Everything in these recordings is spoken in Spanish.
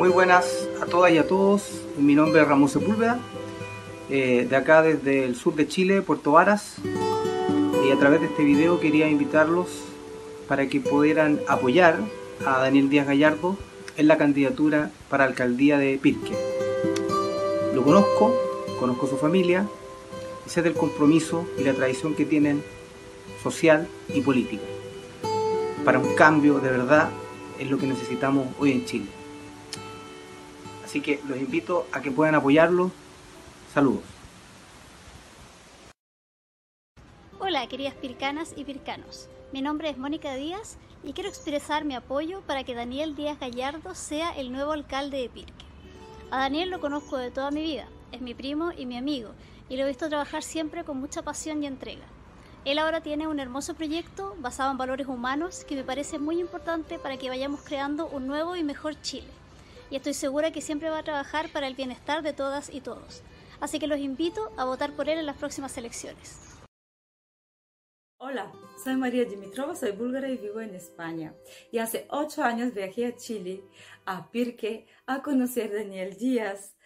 Muy buenas a todas y a todos. Mi nombre es Ramón Sepúlveda, eh, de acá desde el sur de Chile, Puerto Varas. Y a través de este video quería invitarlos para que pudieran apoyar a Daniel Díaz Gallardo en la candidatura para alcaldía de Pirque. Lo conozco, conozco su familia y sé del compromiso y la tradición que tienen social y política. Para un cambio de verdad es lo que necesitamos hoy en Chile. Así que los invito a que puedan apoyarlo. Saludos. Hola, queridas pircanas y pircanos. Mi nombre es Mónica Díaz y quiero expresar mi apoyo para que Daniel Díaz Gallardo sea el nuevo alcalde de Pirque. A Daniel lo conozco de toda mi vida, es mi primo y mi amigo, y lo he visto trabajar siempre con mucha pasión y entrega. Él ahora tiene un hermoso proyecto basado en valores humanos que me parece muy importante para que vayamos creando un nuevo y mejor Chile. Y estoy segura que siempre va a trabajar para el bienestar de todas y todos. Así que los invito a votar por él en las próximas elecciones. Hola, soy María Dimitrova, soy búlgara y vivo en España. Y hace ocho años viajé a Chile, a Pirque, a conocer a Daniel Díaz,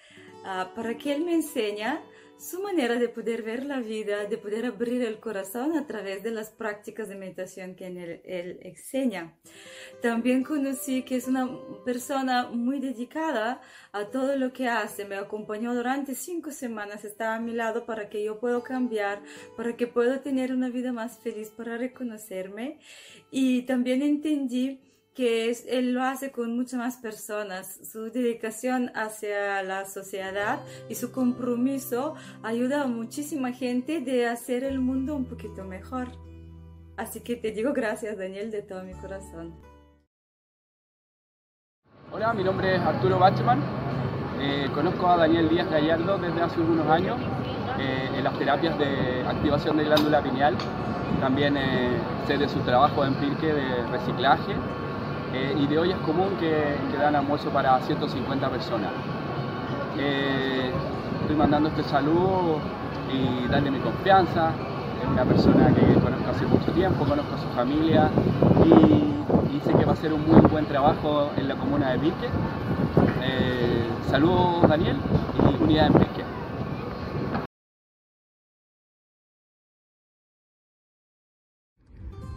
uh, para que él me enseñe su manera de poder ver la vida, de poder abrir el corazón a través de las prácticas de meditación que él, enseña. También conocí que es una persona muy dedicada a todo lo que hace. Me acompañó durante cinco semanas, estaba a mi lado para que yo pueda cambiar, para que pueda tener una vida más feliz, para reconocerme. Y también entendí que es, él lo hace con muchas más personas. Su dedicación hacia la sociedad y su compromiso ayuda a muchísima gente de hacer el mundo un poquito mejor. Así que te digo gracias, Daniel, de todo mi corazón. Hola, mi nombre es Arturo Bachman. Eh, conozco a Daniel Díaz Gallardo desde hace unos años eh, en las terapias de activación de glándula pineal. También eh, sé de su trabajo en Pirque de reciclaje eh, y de hoy es común que, que, dan almuerzo para 150 personas. Eh, estoy mandando este saludo y darle mi confianza. Es una persona que conozco hace mucho tiempo, conozco a su familia y, y sé que va a hacer un muy buen trabajo en la comuna de Pirque. Eh, saludos Daniel y unidad en Pirque.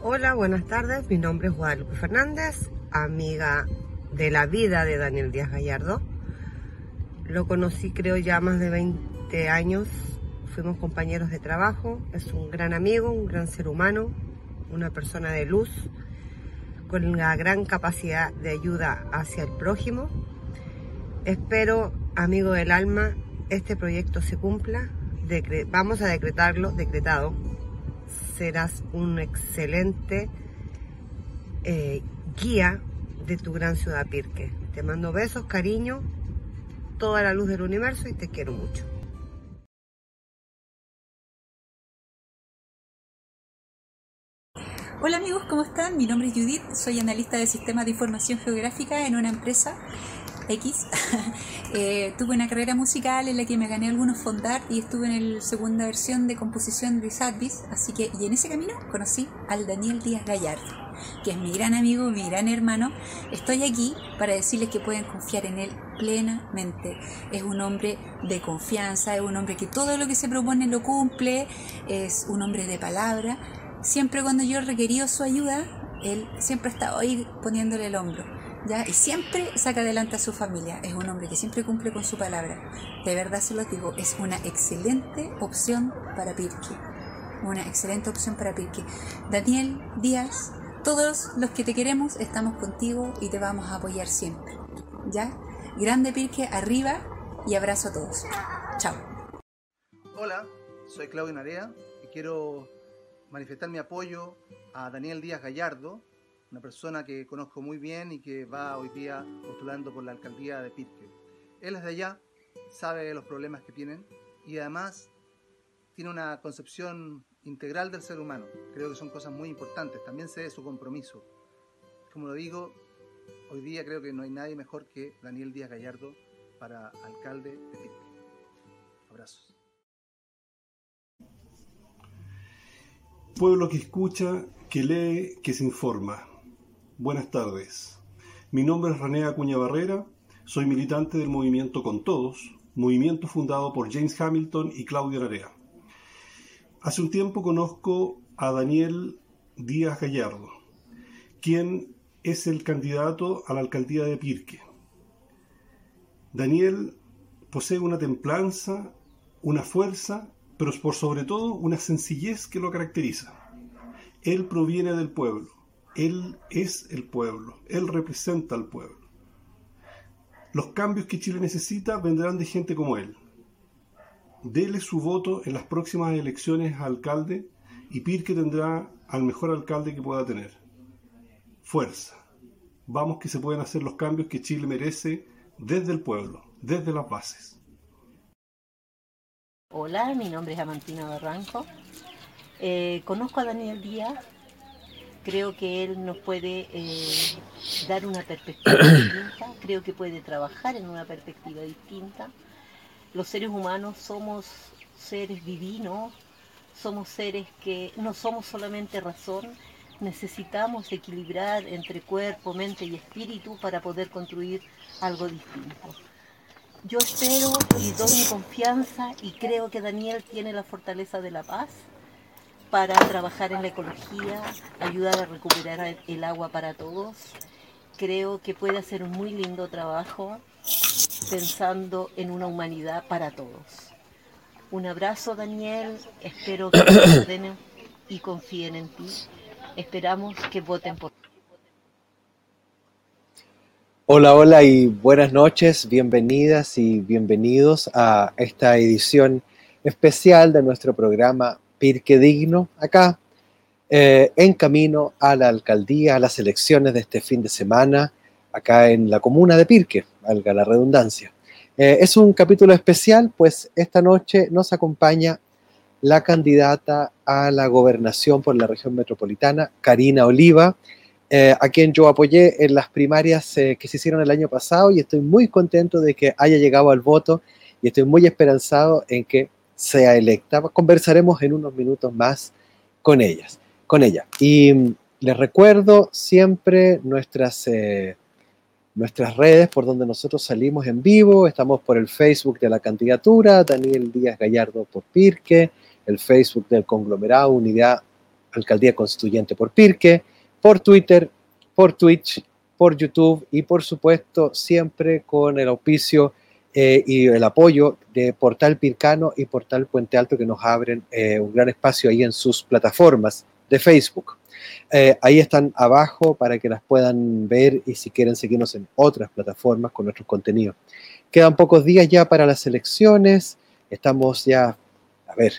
Hola, buenas tardes. Mi nombre es Guadalupe Fernández, amiga de la vida de Daniel Díaz Gallardo. Lo conocí creo ya más de 20 años. Fuimos compañeros de trabajo. Es un gran amigo, un gran ser humano, una persona de luz, con una gran capacidad de ayuda hacia el prójimo. Espero, amigo del alma, este proyecto se cumpla. Vamos a decretarlo, decretado, serás un excelente eh, guía de tu gran ciudad Pirque. Te mando besos, cariño, toda la luz del universo y te quiero mucho. Hola amigos, ¿cómo están? Mi nombre es Judith, soy analista de sistemas de información geográfica en una empresa X. eh, tuve una carrera musical en la que me gané algunos fondar y estuve en la segunda versión de composición de Sadvis, así que y en ese camino conocí al Daniel Díaz Gallardo, que es mi gran amigo, mi gran hermano. Estoy aquí para decirles que pueden confiar en él plenamente. Es un hombre de confianza, es un hombre que todo lo que se propone lo cumple, es un hombre de palabra. Siempre cuando yo he requerido su ayuda, él siempre estado ahí poniéndole el hombro. ¿ya? Y siempre saca adelante a su familia. Es un hombre que siempre cumple con su palabra. De verdad se lo digo, es una excelente opción para Pirque. Una excelente opción para Pirque. Daniel Díaz, todos los que te queremos estamos contigo y te vamos a apoyar siempre. ¿Ya? Grande Pirque, arriba y abrazo a todos. Chao. Hola, soy Claudio Narea y quiero manifestar mi apoyo a Daniel Díaz Gallardo, una persona que conozco muy bien y que va hoy día postulando por la alcaldía de Pirque. Él es de allá, sabe los problemas que tienen y además tiene una concepción integral del ser humano. Creo que son cosas muy importantes. También sé de su compromiso. Como lo digo, hoy día creo que no hay nadie mejor que Daniel Díaz Gallardo para alcalde de Pirque. Abrazos. Pueblo que escucha, que lee, que se informa. Buenas tardes. Mi nombre es René Acuña Barrera, Soy militante del movimiento Con Todos, movimiento fundado por James Hamilton y Claudio Narea. Hace un tiempo conozco a Daniel Díaz Gallardo, quien es el candidato a la alcaldía de Pirque. Daniel posee una templanza, una fuerza, pero por sobre todo una sencillez que lo caracteriza. Él proviene del pueblo, él es el pueblo, él representa al pueblo. Los cambios que Chile necesita vendrán de gente como él. Dele su voto en las próximas elecciones a alcalde y Pirque tendrá al mejor alcalde que pueda tener. Fuerza. Vamos que se pueden hacer los cambios que Chile merece desde el pueblo, desde las bases. Hola, mi nombre es Amantina Barranco. Eh, conozco a Daniel Díaz. Creo que él nos puede eh, dar una perspectiva distinta. Creo que puede trabajar en una perspectiva distinta. Los seres humanos somos seres divinos, somos seres que no somos solamente razón, necesitamos equilibrar entre cuerpo, mente y espíritu para poder construir algo distinto. Yo espero y doy mi confianza y creo que Daniel tiene la fortaleza de la paz para trabajar en la ecología, ayudar a recuperar el agua para todos. Creo que puede hacer un muy lindo trabajo pensando en una humanidad para todos. Un abrazo Daniel, espero que ordenen y confíen en ti. Esperamos que voten por Hola, hola y buenas noches, bienvenidas y bienvenidos a esta edición especial de nuestro programa Pirque Digno, acá eh, en camino a la alcaldía, a las elecciones de este fin de semana, acá en la comuna de Pirque, valga la redundancia. Eh, es un capítulo especial, pues esta noche nos acompaña la candidata a la gobernación por la región metropolitana, Karina Oliva, eh, a quien yo apoyé en las primarias eh, que se hicieron el año pasado y estoy muy contento de que haya llegado al voto y estoy muy esperanzado en que sea electa. Conversaremos en unos minutos más con ellas, con ella. Y mm, les recuerdo siempre nuestras, nuestras redes por donde nosotros salimos en vivo. Estamos por el Facebook de la candidatura, Daniel Díaz Gallardo por Pirque, el Facebook del conglomerado Unidad Alcaldía Constituyente por Pirque por Twitter, por Twitch, por YouTube y por supuesto siempre con el auspicio eh, y el apoyo de Portal Pircano y Portal Puente Alto que nos abren eh, un gran espacio ahí en sus plataformas de Facebook. Eh, ahí están abajo para que las puedan ver y si quieren seguirnos en otras plataformas con nuestros contenidos. Quedan pocos días ya para las elecciones. Estamos ya, a ver,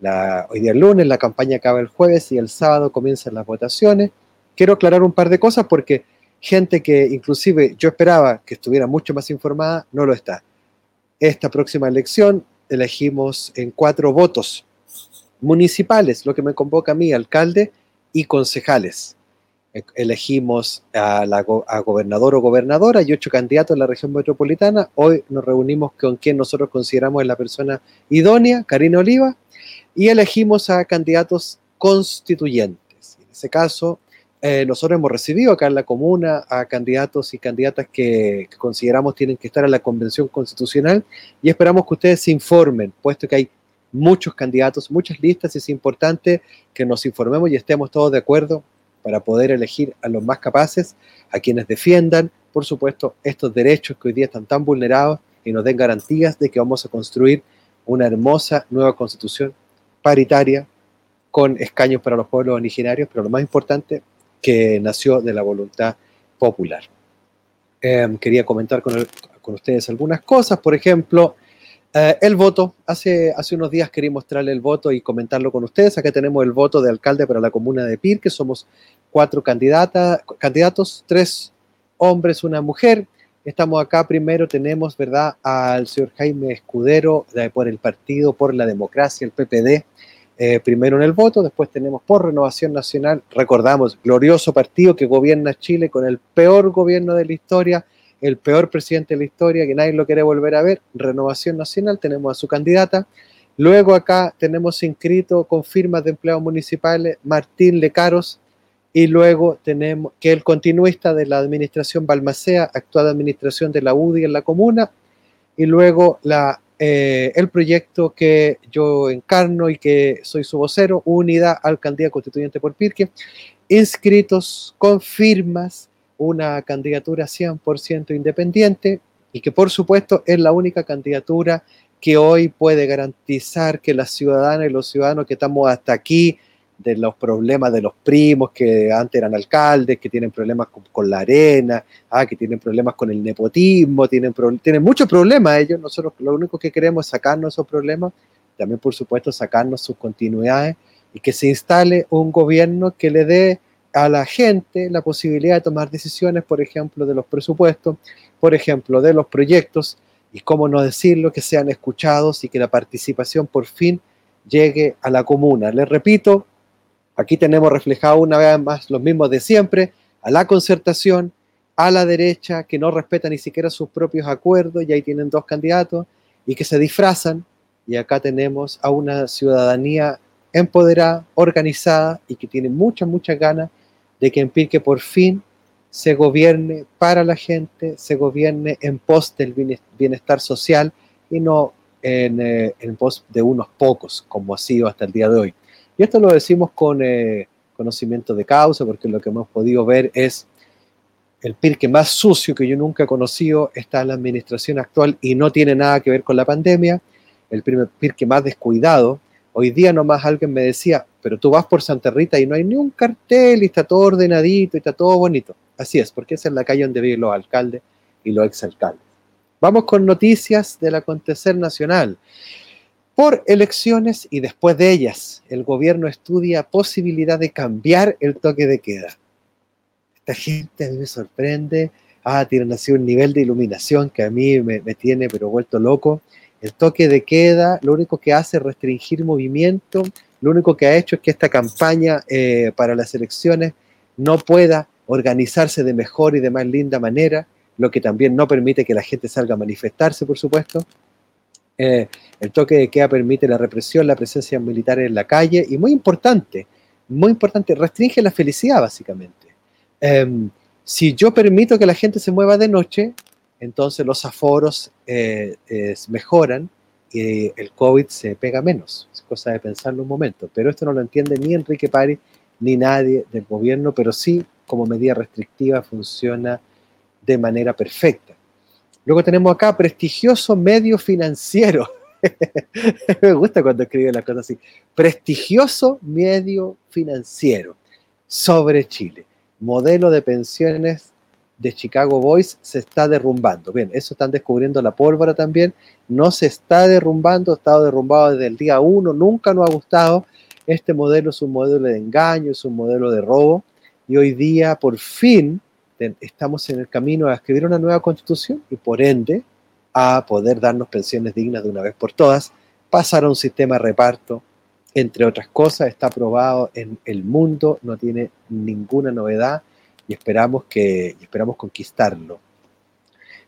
la, hoy día es lunes, la campaña acaba el jueves y el sábado comienzan las votaciones quiero aclarar un par de cosas porque gente que inclusive yo esperaba que estuviera mucho más informada, no lo está. Esta próxima elección elegimos en cuatro votos municipales, lo que me convoca a mí, alcalde y concejales. E, elegimos a, gobernador o gobernadora y ocho candidatos en la región metropolitana. Hoy nos reunimos con quien nosotros consideramos la persona idónea, Karina Oliva, y elegimos a candidatos constituyentes. En ese caso, eh, nosotros hemos recibido acá en la comuna a candidatos y candidatas que, consideramos tienen que estar en la convención constitucional y esperamos que ustedes se informen, puesto que hay muchos candidatos, muchas listas es importante que nos informemos y estemos todos de acuerdo para poder elegir a los más capaces, a quienes defiendan, por supuesto, estos derechos que hoy día están tan vulnerados y nos den garantías de que vamos a construir una hermosa nueva constitución paritaria con escaños para los pueblos originarios, pero lo más importante, que nació de la voluntad popular. Em, quería comentar con, ustedes algunas cosas, por ejemplo, eh, el voto. Hace, hace unos días quería mostrarle el voto y comentarlo con ustedes. Acá tenemos el voto de alcalde para la comuna de Pirque. Somos cuatro candidatos, tres hombres, una mujer. Estamos acá primero, tenemos, ¿verdad?, al señor Jaime Escudero por el Partido por la Democracia, el PPD. Eh, primero en el voto, después tenemos por Renovación Nacional, recordamos, glorioso partido que gobierna Chile con el peor gobierno de la historia, el peor presidente de la historia, que nadie lo quiere volver a ver, Renovación Nacional, tenemos a su candidata. Luego acá tenemos inscrito con firmas de empleados municipales Martín Lecaros y luego tenemos que el continuista de la administración Balmacea, actual administración de la UDI en la comuna, y luego la, eh, el proyecto que yo encarno y que soy su vocero, Unidad Alcaldía Constituyente por Pirque, inscritos con firmas, una candidatura 100% independiente y que por supuesto es la única candidatura que hoy puede garantizar que las ciudadanas y los ciudadanos que estamos hasta aquí, de los problemas de los primos que antes eran alcaldes, que tienen problemas con, la arena, ah, que tienen problemas con el nepotismo, tienen, tienen muchos problemas ellos. Nosotros lo único que queremos es sacarnos esos problemas, también por supuesto sacarnos sus continuidades y que se instale un gobierno que le dé a la gente la posibilidad de tomar decisiones, por ejemplo, de los presupuestos, por ejemplo, de los proyectos, y cómo no decirlo, que sean escuchados y que la participación por fin llegue a la comuna. Les repito, aquí tenemos reflejado una vez más los mismos de siempre, a la concertación, a la derecha, que no respeta ni siquiera sus propios acuerdos, y ahí tienen dos candidatos, y que se disfrazan, y acá tenemos a una ciudadanía empoderada, organizada, y que tiene muchas, muchas ganas de que en Pirque por fin se gobierne para la gente, se gobierne en pos del bienestar social y no en, eh, en pos de unos pocos, como ha sido hasta el día de hoy. Y esto lo decimos con eh, conocimiento de causa, porque lo que hemos podido ver es el pirque más sucio que yo nunca he conocido está en la administración actual y no tiene nada que ver con la pandemia. El pirque más descuidado. Hoy día nomás alguien me decía, pero tú vas por Santa Rita y no hay ni un cartel y está todo ordenadito y está todo bonito. Así es, porque esa es la calle donde viven los alcaldes y los exalcaldes. Vamos con noticias del acontecer nacional. Por elecciones y después de ellas, el gobierno estudia posibilidad de cambiar el toque de queda. Esta gente a mí me sorprende. Ah, tienen así un nivel de iluminación que a mí me, me tiene pero vuelto loco. El toque de queda lo único que hace es restringir movimiento, lo único que ha hecho es que esta campaña eh, para las elecciones no pueda organizarse de mejor y de más linda manera, lo que también no permite que la gente salga a manifestarse, por supuesto. Eh, el toque de queda permite la represión, la presencia militar en la calle y muy importante, muy importante, restringe la felicidad básicamente. Eh, si yo permito que la gente se mueva de noche, entonces los aforos eh, mejoran y el COVID se pega menos. Es cosa de pensarlo un momento. Pero esto no lo entiende ni Enrique Pari ni nadie del gobierno, pero sí como medida restrictiva funciona de manera perfecta. Luego tenemos acá prestigioso medio financiero. Me gusta cuando escribe las cosas así. Prestigioso medio financiero sobre Chile. Modelo de pensiones de Chicago Boys se está derrumbando. Bien, eso están descubriendo la pólvora también. No se está derrumbando, ha estado derrumbado desde el día uno, nunca nos ha gustado. Este modelo es un modelo de engaño, es un modelo de robo y hoy día por fin estamos en el camino a escribir una nueva constitución y por ende a poder darnos pensiones dignas de una vez por todas, pasar a un sistema de reparto, entre otras cosas, está aprobado en el mundo, no tiene ninguna novedad y esperamos, que, esperamos conquistarlo.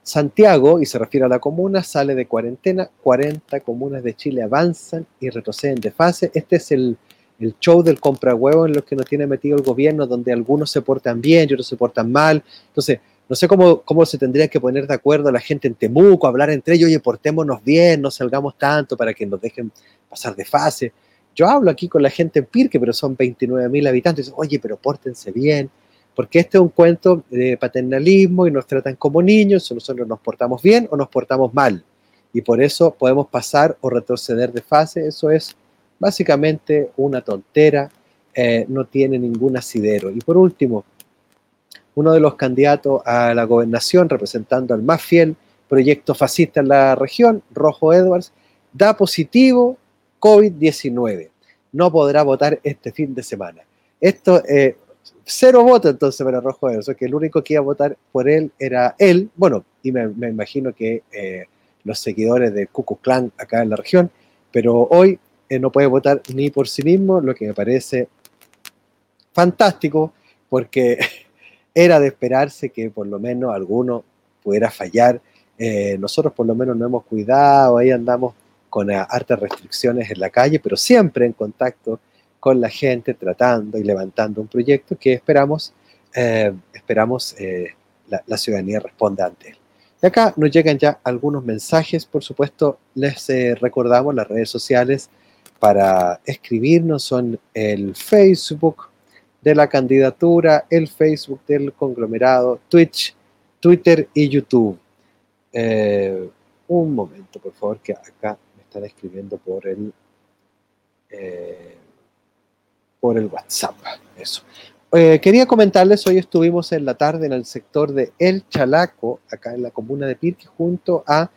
Santiago, y se refiere a la comuna, sale de cuarentena, 40 comunas de Chile avanzan y retroceden de fase. Este es el, el show del compra huevo en los que nos tiene metido el gobierno, donde algunos se portan bien y otros se portan mal. Entonces, no sé cómo, cómo se tendría que poner de acuerdo la gente en Temuco, hablar entre ellos, oye, portémonos bien, no salgamos tanto para que nos dejen pasar de fase. Yo hablo aquí con la gente en Pirque, pero son 29 mil habitantes, oye, pero pórtense bien, porque este es un cuento de paternalismo y nos tratan como niños, nosotros nos portamos bien o nos portamos mal. Y por eso podemos pasar o retroceder de fase, eso es básicamente una tontera, eh, no tiene ningún asidero. Y por último, uno de los candidatos a la gobernación, representando al más fiel proyecto fascista en la región, Rojo Edwards, da positivo COVID-19. No podrá votar este fin de semana. Esto, eh, cero votos entonces para Rojo Edwards, que el único que iba a votar por él era él, bueno, y me, imagino que eh, los seguidores de Ku Klux acá en la región, pero hoy eh, no puede votar ni por sí mismo, lo que me parece fantástico, porque era de esperarse que por lo menos alguno pudiera fallar. Eh, nosotros por lo menos no hemos cuidado, ahí andamos con hartas restricciones en la calle, pero siempre en contacto con la gente, tratando y levantando un proyecto que esperamos, eh, esperamos eh, la, ciudadanía responda ante él. Y acá nos llegan ya algunos mensajes, por supuesto, les eh, recordamos las redes sociales para escribirnos son el Facebook de la candidatura, el Facebook del conglomerado, Twitch, Twitter y YouTube. Un momento, por favor, que acá me están escribiendo por el por el WhatsApp. Eso. Eh, quería comentarles, hoy estuvimos en la tarde en el sector de El Chalaco, acá en la comuna de Pirque, junto a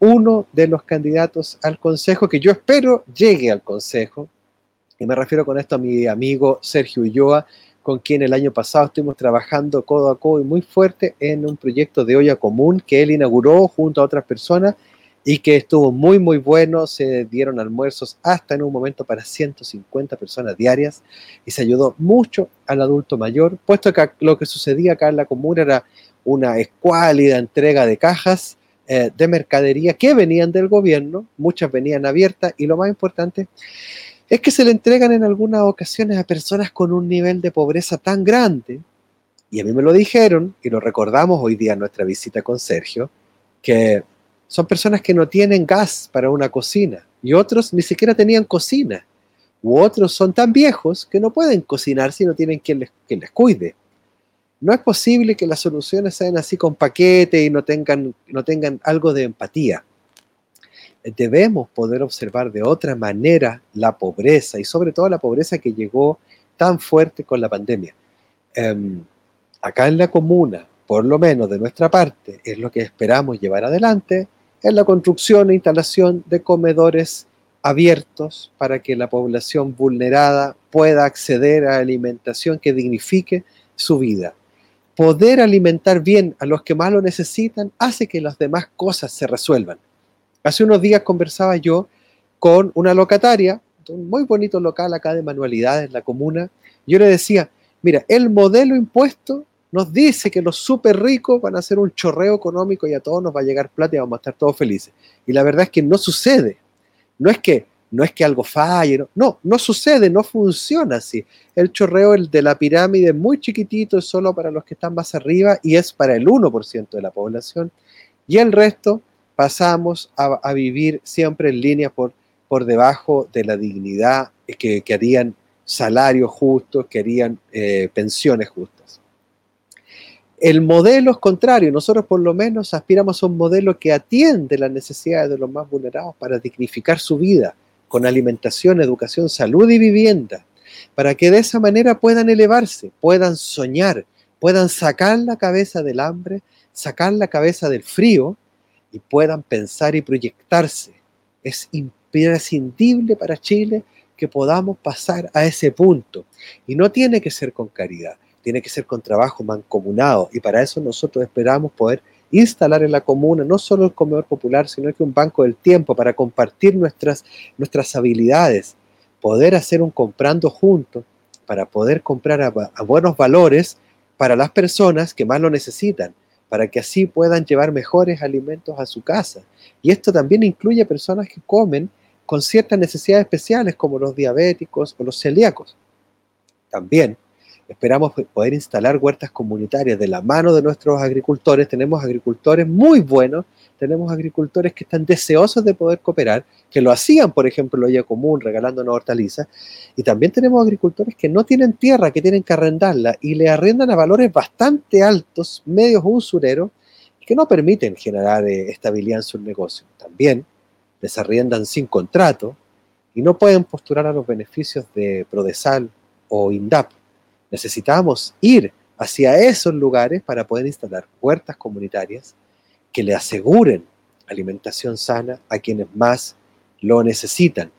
uno de los candidatos al consejo que yo espero llegue al consejo. Y me refiero con esto a mi amigo Sergio Ulloa, con quien el año pasado estuvimos trabajando codo a codo y muy fuerte en un proyecto de olla común que él inauguró junto a otras personas y que estuvo muy muy bueno, se dieron almuerzos hasta en un momento para 150 personas diarias y se ayudó mucho al adulto mayor, puesto que lo que sucedía acá en la comuna era una escuálida entrega de cajas eh, de mercadería que venían del gobierno, muchas venían abiertas y lo más importante es que se le entregan en algunas ocasiones a personas con un nivel de pobreza tan grande, y a mí me lo dijeron, y lo recordamos hoy día en nuestra visita con Sergio, que son personas que no tienen gas para una cocina, y otros ni siquiera tenían cocina, u otros son tan viejos que no pueden cocinar si no tienen quien les, cuide. No es posible que las soluciones sean así con paquete y no tengan, no tengan algo de empatía debemos poder observar de otra manera la pobreza y sobre todo la pobreza que llegó tan fuerte con la pandemia. Um, acá en la comuna, por lo menos de nuestra parte, es lo que esperamos llevar adelante, es la construcción e instalación de comedores abiertos para que la población vulnerada pueda acceder a alimentación que dignifique su vida. Poder alimentar bien a los que más lo necesitan hace que las demás cosas se resuelvan. Hace unos días conversaba yo con una locataria, un muy bonito local acá de manualidades en la comuna. Yo le decía, mira, el modelo impuesto nos dice que los súper ricos van a hacer un chorreo económico y a todos nos va a llegar plata y vamos a estar todos felices. Y la verdad es que no sucede. No es que, no es que algo falle, no, no, sucede, no funciona así. El chorreo el de la pirámide es muy chiquitito, es solo para los que están más arriba y es para el 1% de la población. Y el resto pasamos a, vivir siempre en línea por, por debajo de la dignidad, que, que harían salarios justos, que harían eh, pensiones justas. El modelo es contrario, nosotros por lo menos aspiramos a un modelo que atiende las necesidades de los más vulnerados para dignificar su vida con alimentación, educación, salud y vivienda, para que de esa manera puedan elevarse, puedan soñar, puedan sacar la cabeza del hambre, sacar la cabeza del frío y puedan pensar y proyectarse. Es imprescindible para Chile que podamos pasar a ese punto. Y no tiene que ser con caridad, tiene que ser con trabajo mancomunado. Y para eso nosotros esperamos poder instalar en la comuna no solo el comedor popular, sino que un banco del tiempo para compartir nuestras, nuestras habilidades, poder hacer un comprando juntos, para poder comprar a, buenos valores para las personas que más lo necesitan para que así puedan llevar mejores alimentos a su casa. Y esto también incluye personas que comen con ciertas necesidades especiales como los diabéticos o los celíacos. También esperamos poder instalar huertas comunitarias de la mano de nuestros agricultores. Tenemos agricultores muy buenos tenemos agricultores que están deseosos de poder cooperar, que lo hacían, por ejemplo, olla común, regalándonos hortalizas, y también tenemos agricultores que no tienen tierra, que tienen que arrendarla, y le arrendan a valores bastante altos, medios usureros, que no permiten generar eh, estabilidad en su negocio. También les arriendan sin contrato y no pueden postular a los beneficios de Prodesal o INDAP. Necesitamos ir hacia esos lugares para poder instalar puertas comunitarias que le aseguren alimentación sana a quienes más lo necesitan.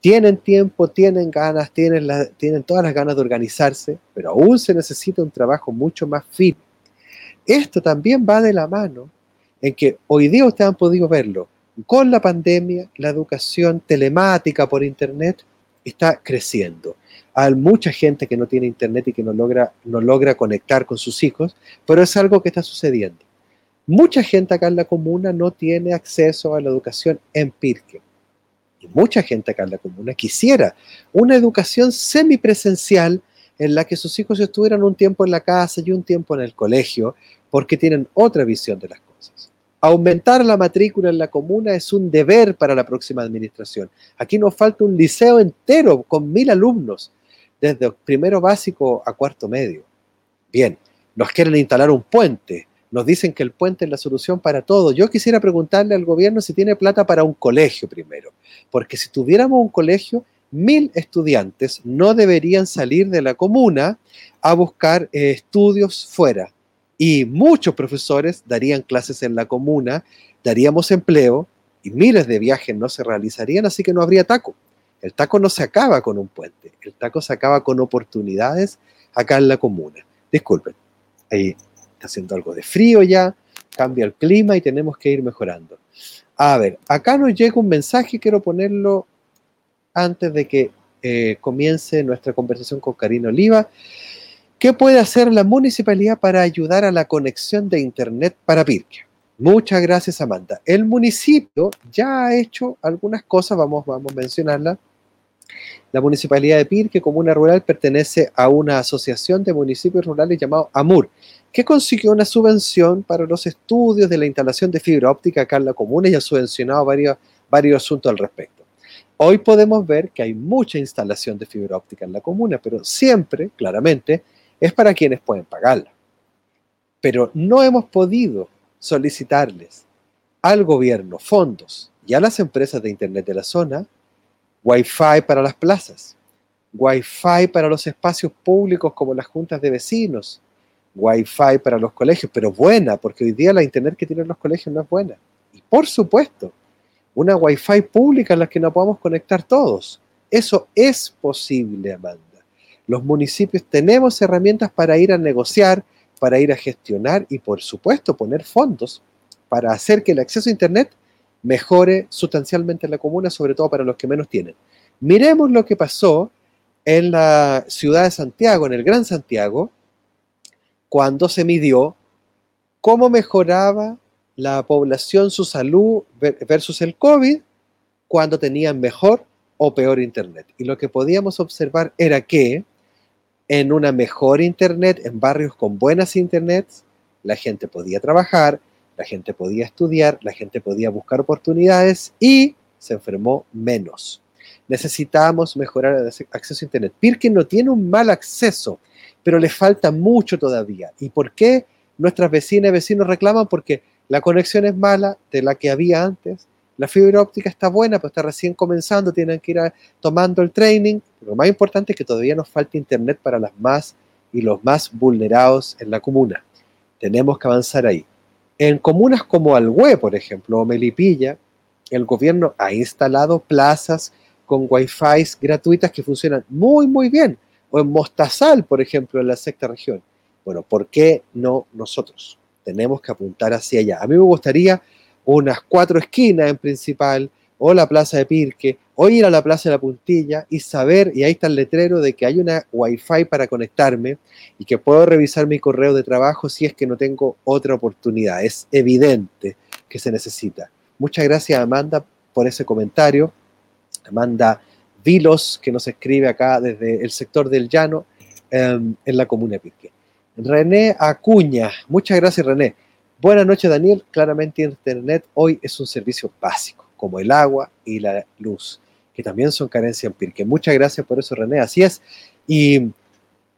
Tienen tiempo, tienen ganas, tienen, tienen todas las ganas de organizarse, pero aún se necesita un trabajo mucho más firme. Esto también va de la mano en que hoy día ustedes han podido verlo. Con la pandemia, la educación telemática por Internet está creciendo. Hay mucha gente que no tiene Internet y que no logra, no logra conectar con sus hijos, pero es algo que está sucediendo. Mucha gente acá en la comuna no tiene acceso a la educación en Pirque. y mucha gente acá en la comuna quisiera una educación semipresencial en la que sus hijos estuvieran un tiempo en la casa y un tiempo en el colegio, porque tienen otra visión de las cosas. Aumentar la matrícula en la comuna es un deber para la próxima administración. Aquí nos falta un liceo entero con mil alumnos, desde primero básico a cuarto medio. Bien, nos quieren instalar un puente, nos dicen que el puente es la solución para todo. Yo quisiera preguntarle al gobierno si tiene plata para un colegio primero, porque si tuviéramos un colegio, mil estudiantes no deberían salir de la comuna a buscar eh, estudios fuera. Y muchos profesores darían clases en la comuna, daríamos empleo y miles de viajes no se realizarían, así que no habría taco. El taco no se acaba con un puente, el taco se acaba con oportunidades acá en la comuna. Disculpen, ahí está haciendo algo de frío ya, cambia el clima y tenemos que ir mejorando. A ver, acá nos llega un mensaje, quiero ponerlo antes de que eh, comience nuestra conversación con Karina Oliva. ¿Qué puede hacer la municipalidad para ayudar a la conexión de Internet para Pirque? Muchas gracias, Amanda. El municipio ya ha hecho algunas cosas, vamos, vamos a mencionarlas. La municipalidad de Pirque, comuna rural, pertenece a una asociación de municipios rurales llamado AMUR, que consiguió una subvención para los estudios de la instalación de fibra óptica acá en la comuna y ha subvencionado varios, varios asuntos al respecto. Hoy podemos ver que hay mucha instalación de fibra óptica en la comuna, pero siempre, claramente, es para quienes pueden pagarla. Pero no hemos podido solicitarles al gobierno fondos y a las empresas de Internet de la zona Wi-Fi para las plazas, Wi-Fi para los espacios públicos como las juntas de vecinos, Wi-Fi para los colegios, pero buena, porque hoy día la Internet que tienen los colegios no es buena. Y por supuesto, una Wi-Fi pública en la que nos podamos conectar todos. Eso es posible, Amanda. Los municipios tenemos herramientas para ir a negociar, para ir a gestionar y, por supuesto, poner fondos para hacer que el acceso a Internet mejore sustancialmente en la comuna, sobre todo para los que menos tienen. Miremos lo que pasó en la ciudad de Santiago, en el Gran Santiago, cuando se midió cómo mejoraba la población su salud versus el COVID cuando tenían mejor o peor Internet. Y lo que podíamos observar era que en una mejor Internet, en barrios con buenas Internets, la gente podía trabajar, la gente podía estudiar, la gente podía buscar oportunidades y se enfermó menos. Necesitamos mejorar el acceso a Internet. Pirkin no tiene un mal acceso, pero le falta mucho todavía. ¿Y por qué nuestras vecinas y vecinos reclaman? Porque la conexión es mala de la que había antes. La fibra óptica está buena, pero está recién comenzando, tienen que ir tomando el training. lo más importante es que todavía nos falta internet para las más y los más vulnerados en la comuna. Tenemos que avanzar ahí. En comunas como Alhue, por ejemplo, o Melipilla, el gobierno ha instalado plazas con wifi gratuitas que funcionan muy, muy bien. O en Mostazal, por ejemplo, en la sexta región. Bueno, ¿por qué no nosotros? tenemos que apuntar hacia allá. A mí me gustaría unas cuatro esquinas en principal, o la plaza de Pirque, o ir a la plaza de la Puntilla y saber, y ahí está el letrero de que hay una Wi-Fi para conectarme y que puedo revisar mi correo de trabajo si es que no tengo otra oportunidad. Es evidente que se necesita. Muchas gracias Amanda por ese comentario. Amanda Vilos, que nos escribe acá desde el sector del llano em, en la comuna de Pirque. René Acuña, muchas gracias René. Buenas noches Daniel, claramente Internet hoy es un servicio básico, como el agua y la luz, que también son carencia en Pirque. Muchas gracias por eso René, así es. Y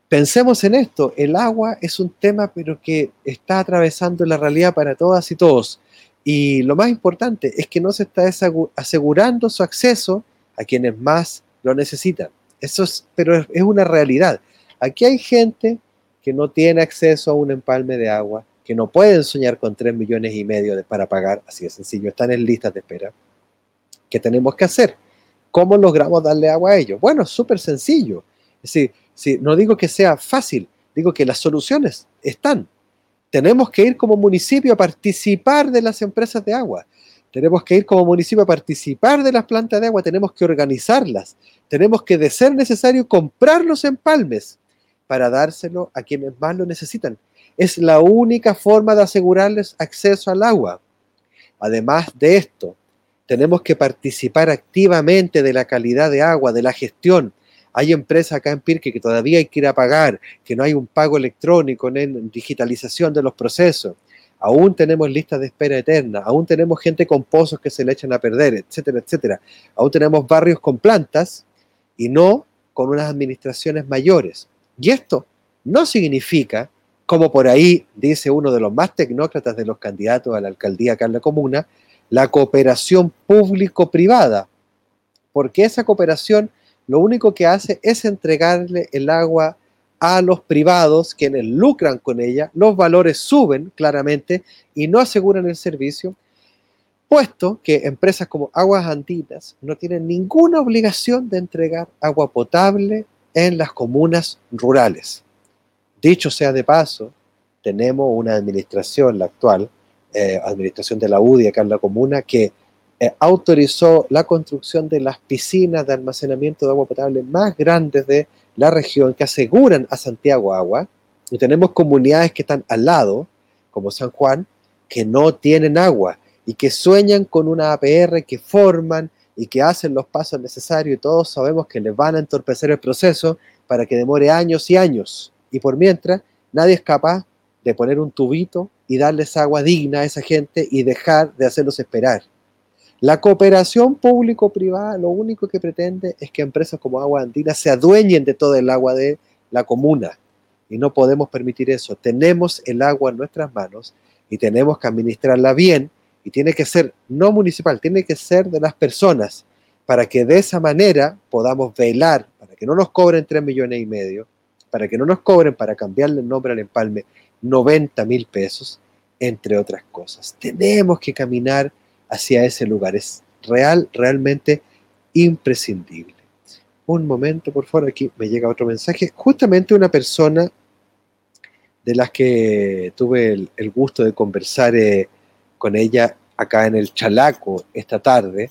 pensemos en esto, el agua es un tema pero que está atravesando la realidad para todas y todos. Y lo más importante es que no se está asegurando su acceso a quienes más lo necesitan. Eso es, pero es una realidad. Aquí hay gente que no tiene acceso a un empalme de agua, que no pueden soñar con 3 millones y medio de, para pagar, así de sencillo, están en listas de espera. ¿Qué tenemos que hacer? ¿Cómo logramos darle agua a ellos? Bueno, súper sencillo. Es decir, no digo que sea fácil, digo que las soluciones están. Tenemos que ir como municipio a participar de las empresas de agua. Tenemos que ir como municipio a participar de las plantas de agua, tenemos que organizarlas, tenemos que, de ser necesario, comprar los empalmes para dárselo a quienes más lo necesitan. Es la única forma de asegurarles acceso al agua. Además de esto, tenemos que participar activamente de la calidad de agua, de la gestión. Hay empresas acá en Pirque que todavía hay que ir a pagar, que no hay un pago electrónico, en digitalización de los procesos. Aún tenemos listas de espera eterna, aún tenemos gente con pozos que se le echan a perder, etcétera, etcétera. Aún tenemos barrios con plantas y no con unas administraciones mayores. Y esto no significa, como por ahí dice uno de los más tecnócratas de los candidatos a la alcaldía acá en comuna, la cooperación público-privada, porque esa cooperación lo único que hace es entregarle el agua a los privados, quienes lucran con ella, los valores suben claramente y no aseguran el servicio, puesto que empresas como Aguas Andinas no tienen ninguna obligación de entregar agua potable en las comunas rurales. Dicho sea de paso, tenemos una administración, la actual, eh, administración de la UDI acá en la comuna, que eh, autorizó la construcción de las piscinas de almacenamiento de agua potable más grandes de la región, que aseguran a Santiago agua. Y tenemos comunidades que están al lado, como San Juan, que no tienen agua y que sueñan con una APR que forman y que hacen los pasos necesarios y todos sabemos que les van a entorpecer el proceso para que demore años y años. Y por mientras, nadie es capaz de poner un tubito y darles agua digna a esa gente y dejar de hacerlos esperar. La cooperación público-privada lo único que pretende es que empresas como Agua Andina se adueñen de todo el agua de la comuna. Y no podemos permitir eso. Tenemos el agua en nuestras manos y tenemos que administrarla bien. Y tiene que ser no municipal, tiene que ser de las personas para que de esa manera podamos velar, para que no nos cobren 3 millones y medio, para que no nos cobren para cambiarle el nombre al empalme 90 mil pesos, entre otras cosas. Tenemos que caminar hacia ese lugar. Es real, realmente imprescindible. Un momento, por favor, aquí me llega otro mensaje. Justamente una persona de las que tuve el, gusto de conversar eh, con ella acá en el Chalaco esta tarde,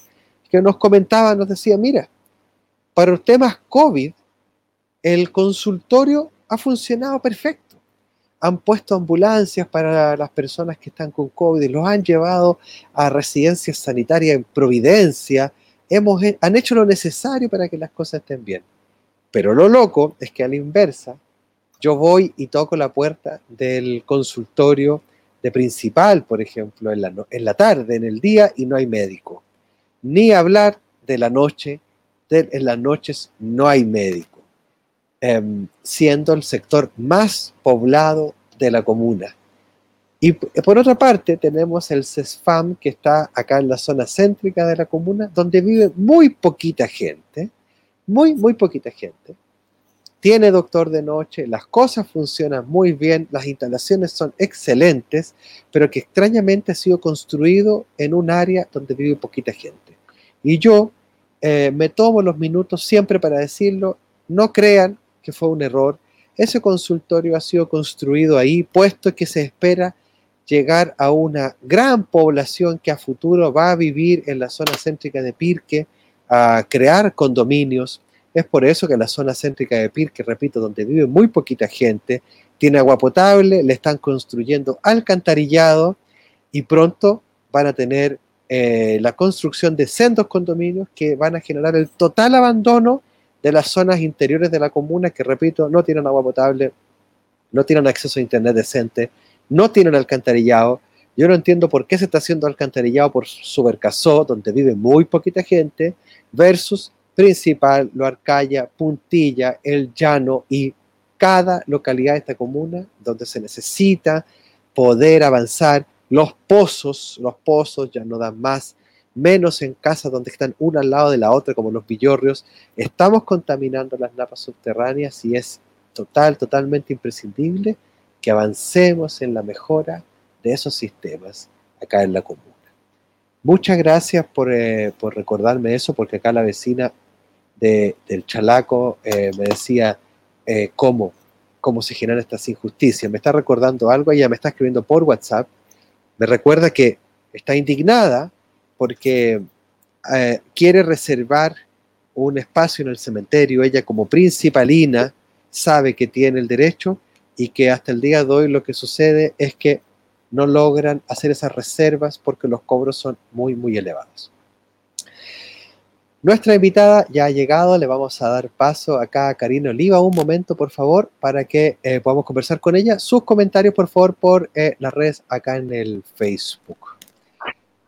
que nos comentaba, nos decía, mira, para los temas COVID, el consultorio ha funcionado perfecto han puesto ambulancias para las personas que están con COVID, los han llevado a residencias sanitarias en Providencia, hemos, han hecho lo necesario para que las cosas estén bien. Pero lo loco es que a la inversa, yo voy y toco la puerta del consultorio de principal, por ejemplo, en la, en la tarde, en el día, y no hay médico. Ni hablar de la noche, en las noches no hay médico. Em, siendo el sector más poblado de la comuna. Y por otra parte tenemos el CESFAM que está acá en la zona céntrica de la comuna, donde vive muy poquita gente, muy, muy poquita gente. Tiene doctor de noche, las cosas funcionan muy bien, las instalaciones son excelentes, pero que extrañamente ha sido construido en un área donde vive poquita gente. Y yo eh, me tomo los minutos siempre para decirlo, no crean que fue un error. Ese consultorio ha sido construido ahí, puesto que se espera llegar a una gran población que a futuro va a vivir en la zona céntrica de Pirque, a crear condominios. Es por eso que la zona céntrica de Pirque, repito, donde vive muy poquita gente, tiene agua potable, le están construyendo alcantarillado y pronto van a tener eh, la construcción de sendos condominios que van a generar el total abandono de las zonas interiores de la comuna que, repito, no tienen agua potable, no tienen acceso a internet decente, no tienen alcantarillado. Yo no entiendo por qué se está haciendo alcantarillado por Subercasó, donde vive muy poquita gente, versus Principal, Loarcaya, Puntilla, El Llano y cada localidad de esta comuna donde se necesita poder avanzar. Los pozos, los pozos ya no dan más menos en casas donde están una al lado de la otra, como los villorrios. Estamos contaminando las napas subterráneas y es total, totalmente imprescindible que avancemos en la mejora de esos sistemas acá en la comuna. Muchas gracias por, eh, recordarme eso, porque acá la vecina del Chalaco eh, me decía eh, cómo, cómo se generan estas injusticias. Me está recordando algo, ella me está escribiendo por WhatsApp, me recuerda que está indignada porque eh, quiere reservar un espacio en el cementerio. Ella como principalina sabe que tiene el derecho y que hasta el día de hoy lo que sucede es que no logran hacer esas reservas porque los cobros son muy, muy elevados. Nuestra invitada ya ha llegado, le vamos a dar paso acá a Karina Oliva un momento, por favor, para que eh, podamos conversar con ella. Sus comentarios, por favor, por eh, las redes acá en el Facebook.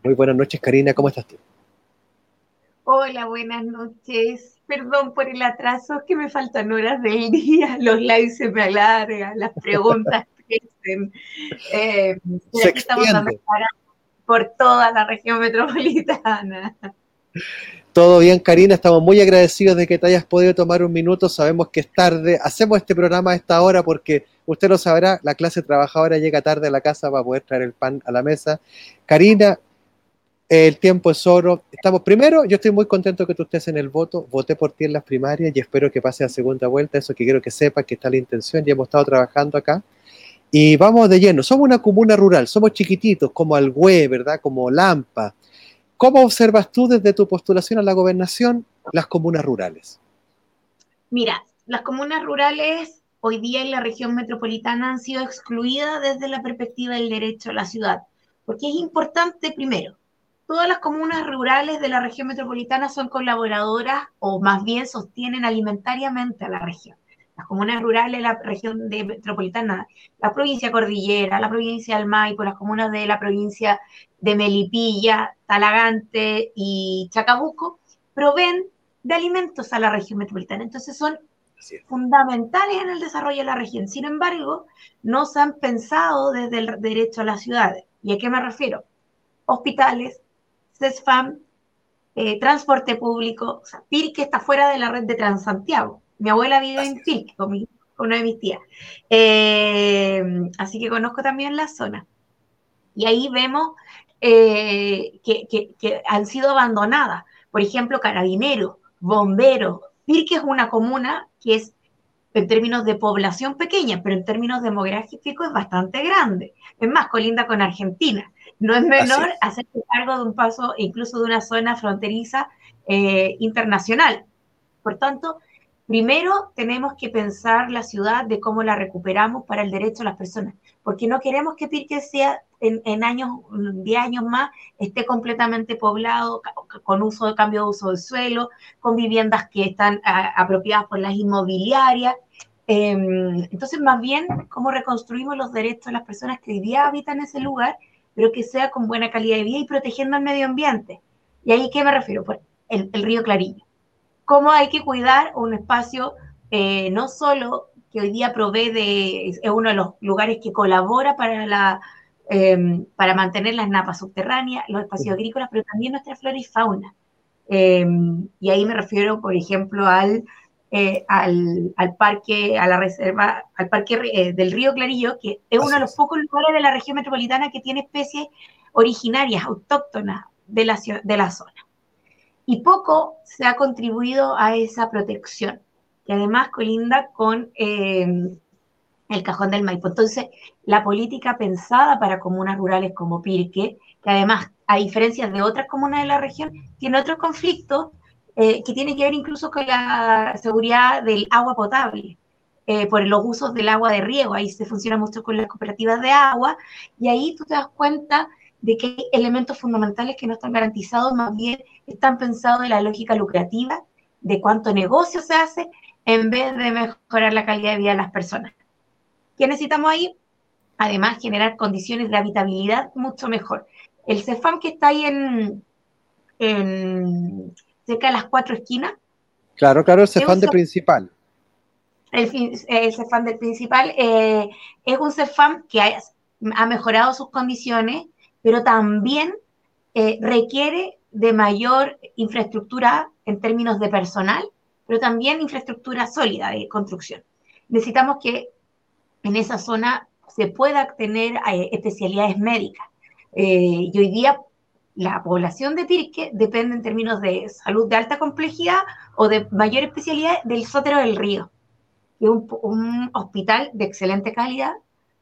Muy buenas noches, Karina, ¿cómo estás tú? Hola, buenas noches. Perdón por el atraso, que me faltan horas del día, los lives se me alargan, las preguntas crecen. Eh, se estamos dando por toda la región metropolitana. Todo bien, Karina, estamos muy agradecidos de que te hayas podido tomar un minuto, sabemos que es tarde, hacemos este programa a esta hora porque usted lo sabrá, la clase trabajadora llega tarde a la casa para poder traer el pan a la mesa. Karina, el tiempo es oro. Estamos primero, yo estoy muy contento que tú estés en el voto, voté por ti en las primarias y espero que pase a segunda vuelta, eso que quiero que sepas que está la intención, ya hemos estado trabajando acá. Y vamos de lleno, somos una comuna rural, somos chiquititos, como Algüe, ¿verdad? Como Lampa, ¿Cómo observas tú desde tu postulación a la gobernación las comunas rurales? Mira, las comunas rurales hoy día en la región metropolitana han sido excluidas desde la perspectiva del derecho a la ciudad, porque es importante, primero, todas las comunas rurales de la región metropolitana son colaboradoras o más bien sostienen alimentariamente a la región las comunas rurales, la región de metropolitana, la provincia Cordillera, la provincia del Maipo, las comunas de la provincia de Melipilla, Talagante y Chacabuco, proveen de alimentos a la región metropolitana. Entonces son fundamentales en el desarrollo de la región. Sin embargo, no se han pensado desde el derecho a las ciudades. ¿Y a qué me refiero? Hospitales, CESFAM, eh, transporte público, o sea, PIRque está fuera de la red de Transantiago. Mi abuela vive en Pilque con, una de mis tías. Eh, así que conozco también la zona. Y ahí vemos eh, que, han sido abandonadas. Por ejemplo, carabineros, bomberos. Pirque es una comuna que es en términos de población pequeña, pero en términos demográficos es bastante grande. Es más, colinda con Argentina. No es menor hacerse cargo de un paso, incluso de una zona fronteriza eh, internacional. Por tanto, Primero tenemos que pensar la ciudad de cómo la recuperamos para el derecho de las personas, porque no queremos que Pirque sea en, años, 10 años más, esté completamente poblado, con uso de cambio de uso del suelo, con viviendas que están apropiadas por las inmobiliarias. Em, entonces, más bien, cómo reconstruimos los derechos de las personas que hoy día habitan ese lugar, pero que sea con buena calidad de vida y protegiendo el medio ambiente. ¿Y ahí qué me refiero? Por el, el río Clarillo cómo hay que cuidar un espacio eh, no solo que hoy día provee de, es uno de los lugares que colabora para, la, em, para mantener las napas subterráneas, los espacios agrícolas, pero también nuestra flora y fauna. Em, y ahí me refiero, por ejemplo, al, eh, al, parque, a la reserva, al parque eh, del río Clarillo, que es uno de los pocos lugares de la región metropolitana que tiene especies originarias, autóctonas de la, de la zona y poco se ha contribuido a esa protección, que además colinda con em, el cajón del Maipo. Entonces, la política pensada para comunas rurales como Pirque, que además, a diferencia de otras comunas de la región, tiene otros conflictos eh, que tienen que ver incluso con la seguridad del agua potable. Eh, por los usos del agua de riego, ahí se funciona mucho con las cooperativas de agua, y ahí tú te das cuenta de que hay elementos fundamentales que no están garantizados, más bien están pensados en la lógica lucrativa de cuánto negocio se hace en vez de mejorar la calidad de vida de las personas. ¿Qué necesitamos ahí? Además, generar condiciones de habitabilidad mucho mejor. El CEFAM que está ahí en, cerca de las cuatro esquinas. Claro, claro, el CEFAM de principal. El, CEFAM del principal eh, es un CEFAM que ha mejorado sus condiciones, pero también eh, requiere de mayor infraestructura en términos de personal, pero también infraestructura sólida de construcción. Necesitamos que en esa zona se pueda tener eh, especialidades médicas. Eh, y hoy día la población de Pirque depende en términos de salud de alta complejidad o de mayor especialidad del Sótero del Río, que es un hospital de excelente calidad,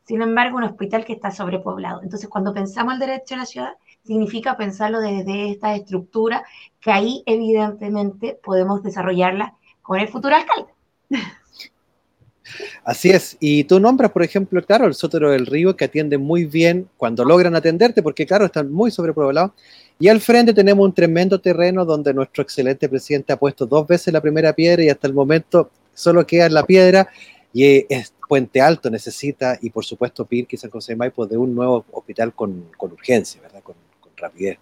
sin embargo, un hospital que está sobrepoblado. Entonces, cuando pensamos el derecho a la ciudad, significa pensarlo desde esta estructura que ahí evidentemente podemos desarrollarla con el futuro alcalde. Así es, y tú nombras, por ejemplo, claro, el Sótero del Río, que atiende muy bien cuando logran atenderte, porque claro, están muy sobrepoblados, Y al frente tenemos un tremendo terreno donde nuestro excelente presidente ha puesto dos veces la primera piedra y hasta el momento solo queda la piedra y es Puente Alto necesita, y por supuesto Pirque y San José de Maipo, de un nuevo hospital con, urgencia, ¿verdad? Con, con, rapidez.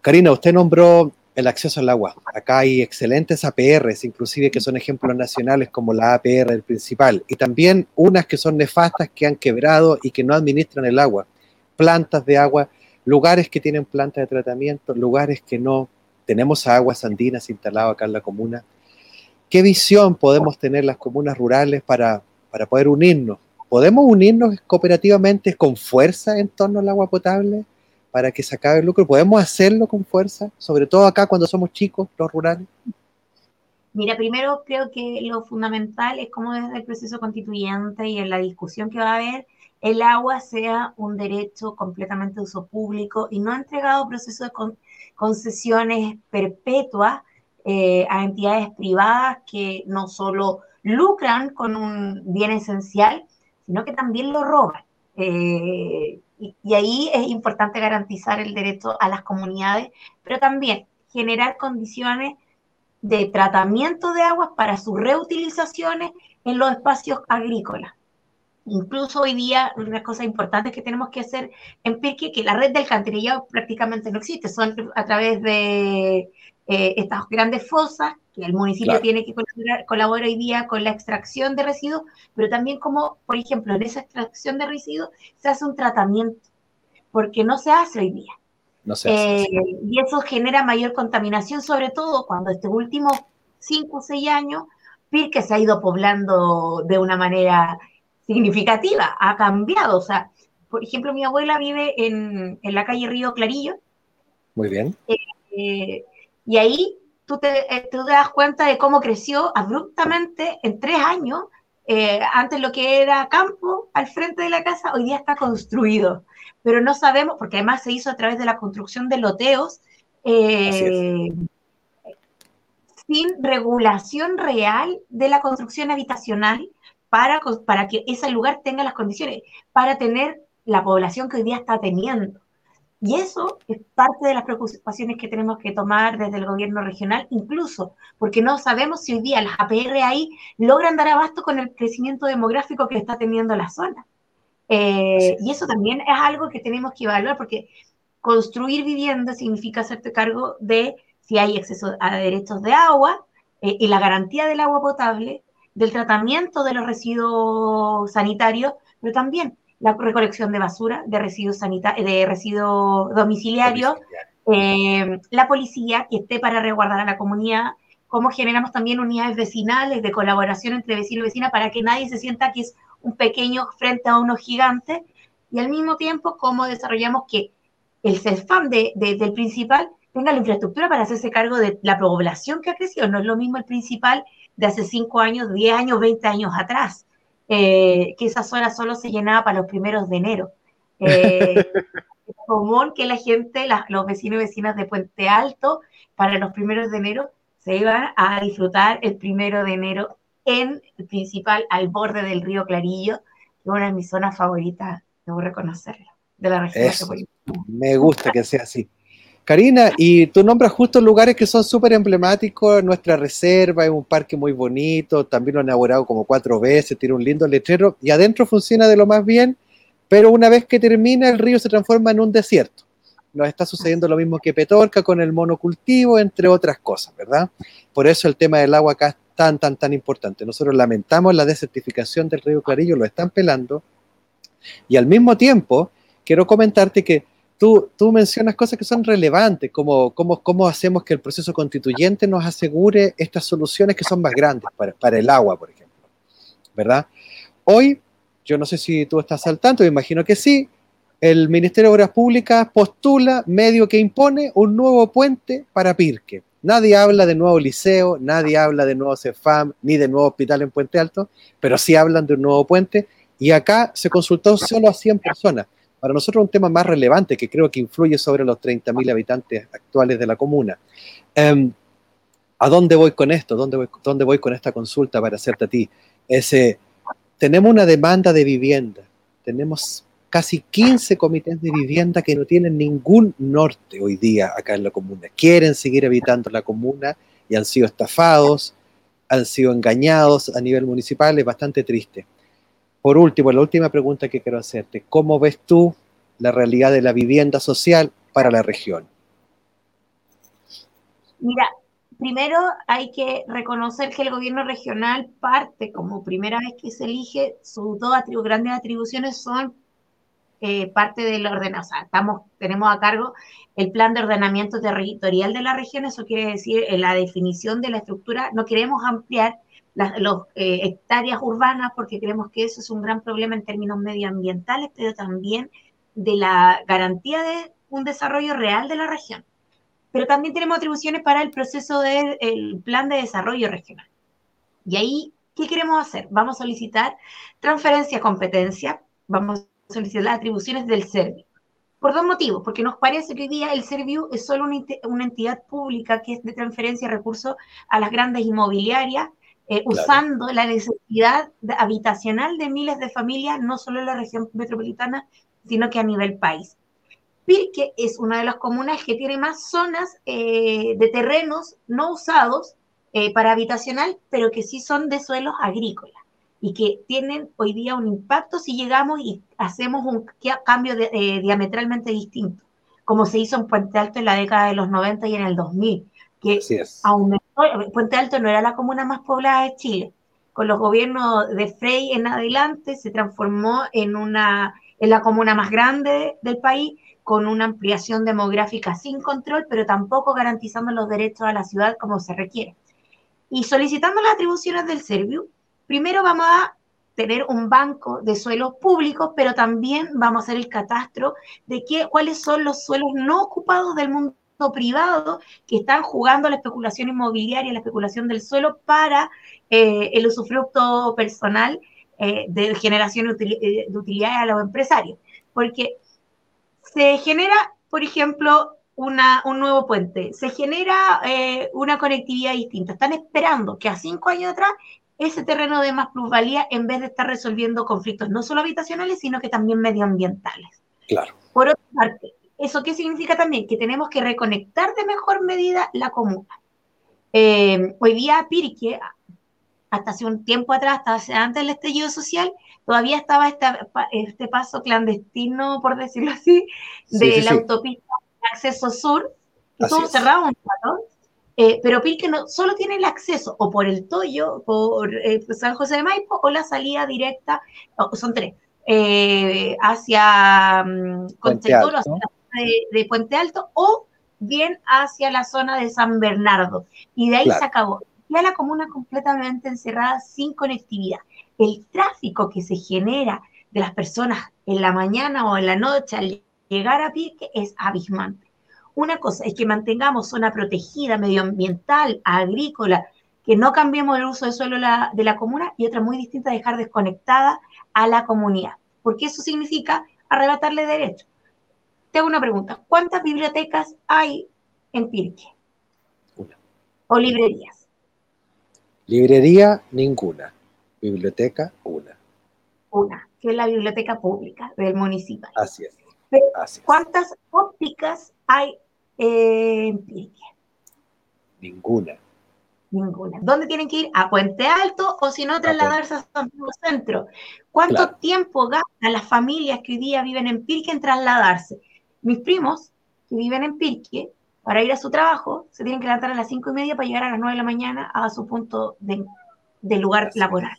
Karina, usted nombró el acceso al agua. Acá hay excelentes APRs, inclusive que son ejemplos nacionales como la APR el principal, y también unas que son nefastas que han quebrado y que no administran el agua. Plantas de agua, lugares que tienen plantas de tratamiento, lugares que no. Tenemos aguas andinas instaladas acá en la comuna. ¿Qué visión podemos tener las comunas rurales para, para poder unirnos? ¿Podemos unirnos cooperativamente con fuerza en torno al agua potable? Para que se acabe el lucro? ¿Podemos hacerlo con fuerza? Sobre todo acá cuando somos chicos, los rurales. Mira, primero creo que lo fundamental es cómo desde el proceso constituyente y en la discusión que va a haber, el agua sea un derecho completamente de uso público y no entregado a procesos de concesiones perpetuas eh, a entidades privadas que no solo lucran con un bien esencial, sino que también lo roban. Eh, y, ahí es importante garantizar el derecho a las comunidades, pero también generar condiciones de tratamiento de aguas para sus reutilizaciones en los espacios agrícolas. Incluso hoy día, una cosa importante que tenemos que hacer en Pirque, que la red del alcantarillado prácticamente no existe, son a través de eh, estas grandes fosas que el municipio tiene que colaborar, hoy día con la extracción de residuos, pero también como, por ejemplo, en esa extracción de residuos se hace un tratamiento, porque no se hace hoy día. No se hace, eh, y eso genera mayor contaminación, sobre todo cuando estos últimos cinco o seis años, Pirque se ha ido poblando de una manera significativa, ha cambiado. O sea, por ejemplo, mi abuela vive en, la calle Río Clarillo. Muy bien. Eh, y ahí tú te, eh, tú te, das cuenta de cómo creció abruptamente en tres años. Eh, antes lo que era campo al frente de la casa, hoy día está construido. Pero no sabemos, porque además se hizo a través de la construcción de loteos, eh, sin regulación real de la construcción habitacional para, para que ese lugar tenga las condiciones, para tener la población que hoy día está teniendo. Y eso es parte de las preocupaciones que tenemos que tomar desde el gobierno regional, incluso porque no sabemos si hoy día las APR ahí logran dar abasto con el crecimiento demográfico que está teniendo la zona. Eh, y eso también es algo que tenemos que evaluar, porque construir vivienda significa hacerte cargo de si hay acceso a derechos de agua eh, y la garantía del agua potable, del tratamiento de los residuos sanitarios, pero también la recolección de basura, de residuos sanitarios, de residuos domiciliarios, eh, la policía que esté para resguardar a la comunidad, cómo generamos también unidades vecinales de colaboración entre vecinos y vecinas para que nadie se sienta que es un pequeño frente a unos gigantes, y al mismo tiempo cómo desarrollamos que el CEFAM de, del principal tenga la infraestructura para hacerse cargo de la población que ha crecido. No es lo mismo el principal de hace 5 años, 10 años, 20 años atrás. Eh, que esa zona solo se llenaba para los primeros de enero. Eh, es común que la gente, los vecinos y vecinas de Puente Alto, para los primeros de enero, se iban a disfrutar el primero de enero en el principal, al borde del río Clarillo, que es una de mis zonas favoritas, debo reconocerlo, de la región. me gusta que sea así. Karina, y tú nombras justo lugares que son súper emblemáticos, nuestra reserva es un parque muy bonito, también lo han elaborado como cuatro veces, tiene un lindo letrero y adentro funciona de lo más bien, pero una vez que termina el río se transforma en un desierto. Nos está sucediendo lo mismo que Petorca con el monocultivo, entre otras cosas, ¿verdad? Por eso el tema del agua acá es tan, tan, tan importante. Nosotros lamentamos la desertificación del río Clarillo, lo están pelando, y al mismo tiempo quiero comentarte que tú, tú mencionas cosas que son relevantes, como cómo, hacemos que el proceso constituyente nos asegure estas soluciones que son más grandes para, el agua, por ejemplo. ¿Verdad? Hoy, yo no sé si tú estás al tanto, me imagino que sí, el Ministerio de Obras Públicas postula, medio que impone, un nuevo puente para Pirque. Nadie habla de nuevo liceo, nadie habla de nuevo CEFAM, ni de nuevo hospital en Puente Alto, pero sí hablan de un nuevo puente. Y acá se consultó solo a 100 personas. Para nosotros un tema más relevante que creo que influye sobre los 30.000 habitantes actuales de la comuna. Em, ¿A dónde voy con esto? ¿Dónde voy, ¿Dónde voy con esta consulta para hacerte a ti? Ese, tenemos una demanda de vivienda, tenemos casi 15 comités de vivienda que no tienen ningún norte hoy día acá en la comuna. Quieren seguir habitando la comuna y han sido estafados, han sido engañados a nivel municipal, es bastante triste. Por último, la última pregunta que quiero hacerte, ¿cómo ves tú la realidad de la vivienda social para la región? Mira, primero hay que reconocer que el gobierno regional parte, como primera vez que se elige, sus dos grandes atribuciones son eh, parte del ordenamiento. estamos, tenemos a cargo el plan de ordenamiento territorial de la región, eso quiere decir en la definición de la estructura, no queremos ampliar las eh, hectáreas urbanas porque creemos que eso es un gran problema en términos medioambientales, pero también de la garantía de un desarrollo real de la región. Pero también tenemos atribuciones para el proceso del plan de desarrollo regional. Y ahí, ¿qué queremos hacer? Vamos a solicitar transferencia de competencia, vamos a solicitar las atribuciones del SERVIO. Por dos motivos, porque nos parece que hoy día el SERVIO es solo una entidad pública que es de transferencia de recursos a las grandes inmobiliarias eh, usando la necesidad habitacional de miles de familias, no solo en la región metropolitana, sino que a nivel país. Pirque es una de las comunas que tiene más zonas eh, de terrenos no usados eh, para habitacional, pero que sí son de suelos agrícolas y que tienen hoy día un impacto si llegamos y hacemos un cambio diametralmente distinto, como se hizo en Puente Alto en la década de los 90 y en el 2000, que aumentó Puente Alto no era la comuna más poblada de Chile. Con los gobiernos de Frey en adelante se transformó en, una, en la comuna más grande del país, con una ampliación demográfica sin control, pero tampoco garantizando los derechos a la ciudad como se requiere. Y solicitando las atribuciones del Serviu, primero vamos a tener un banco de suelos públicos, pero también vamos a hacer el catastro de qué, cuáles son los suelos no ocupados del mundo privado que están jugando la especulación inmobiliaria, la especulación del suelo para eh, el usufructo personal eh, de generación eh, de utilidades a los empresarios. Porque se genera, por ejemplo, una, un nuevo puente, se genera una conectividad distinta. Están esperando que a cinco años atrás ese terreno de más plusvalía en vez de estar resolviendo conflictos no solo habitacionales, sino que también medioambientales. Claro. Por otra parte, ¿Eso qué significa también? Que tenemos que reconectar de mejor medida la comuna. Eh, hoy día Pirque, hasta hace un tiempo atrás, hasta antes del estallido social, todavía estaba este paso clandestino, por decirlo así, de la autopista de acceso sur, todo cerrado un rato, eh, pero Pirque no, solo tiene el acceso o por el Toyo, por eh, San José de Maipo, o la salida directa, son tres, hacia um, de, Puente Alto o bien hacia la zona de San Bernardo. Y de ahí se acabó. Ya la comuna completamente encerrada sin conectividad. El tráfico que se genera de las personas en la mañana o en la noche al llegar a Pirque es abismante. Una cosa es que mantengamos zona protegida, medioambiental, agrícola, que no cambiemos el uso de suelo de la comuna y otra muy distinta, dejar desconectada a la comunidad, porque eso significa arrebatarle derechos te hago una pregunta. ¿Cuántas bibliotecas hay en Pirque? Una. ¿O librerías? Librería, ninguna. Biblioteca, una. Una, que es la biblioteca pública del municipio. Así es. ¿Cuántas ópticas hay en Pirque? Ninguna. Ninguna. ¿Dónde tienen que ir? A Puente Alto o si no trasladarse a Santiago Centro. ¿Cuánto tiempo gastan las familias que hoy día viven en Pirque en trasladarse? Mis primos, que viven en Pirque, para ir a su trabajo, se tienen que levantar a las cinco y media para llegar a las nueve de la mañana a su punto de, lugar laboral.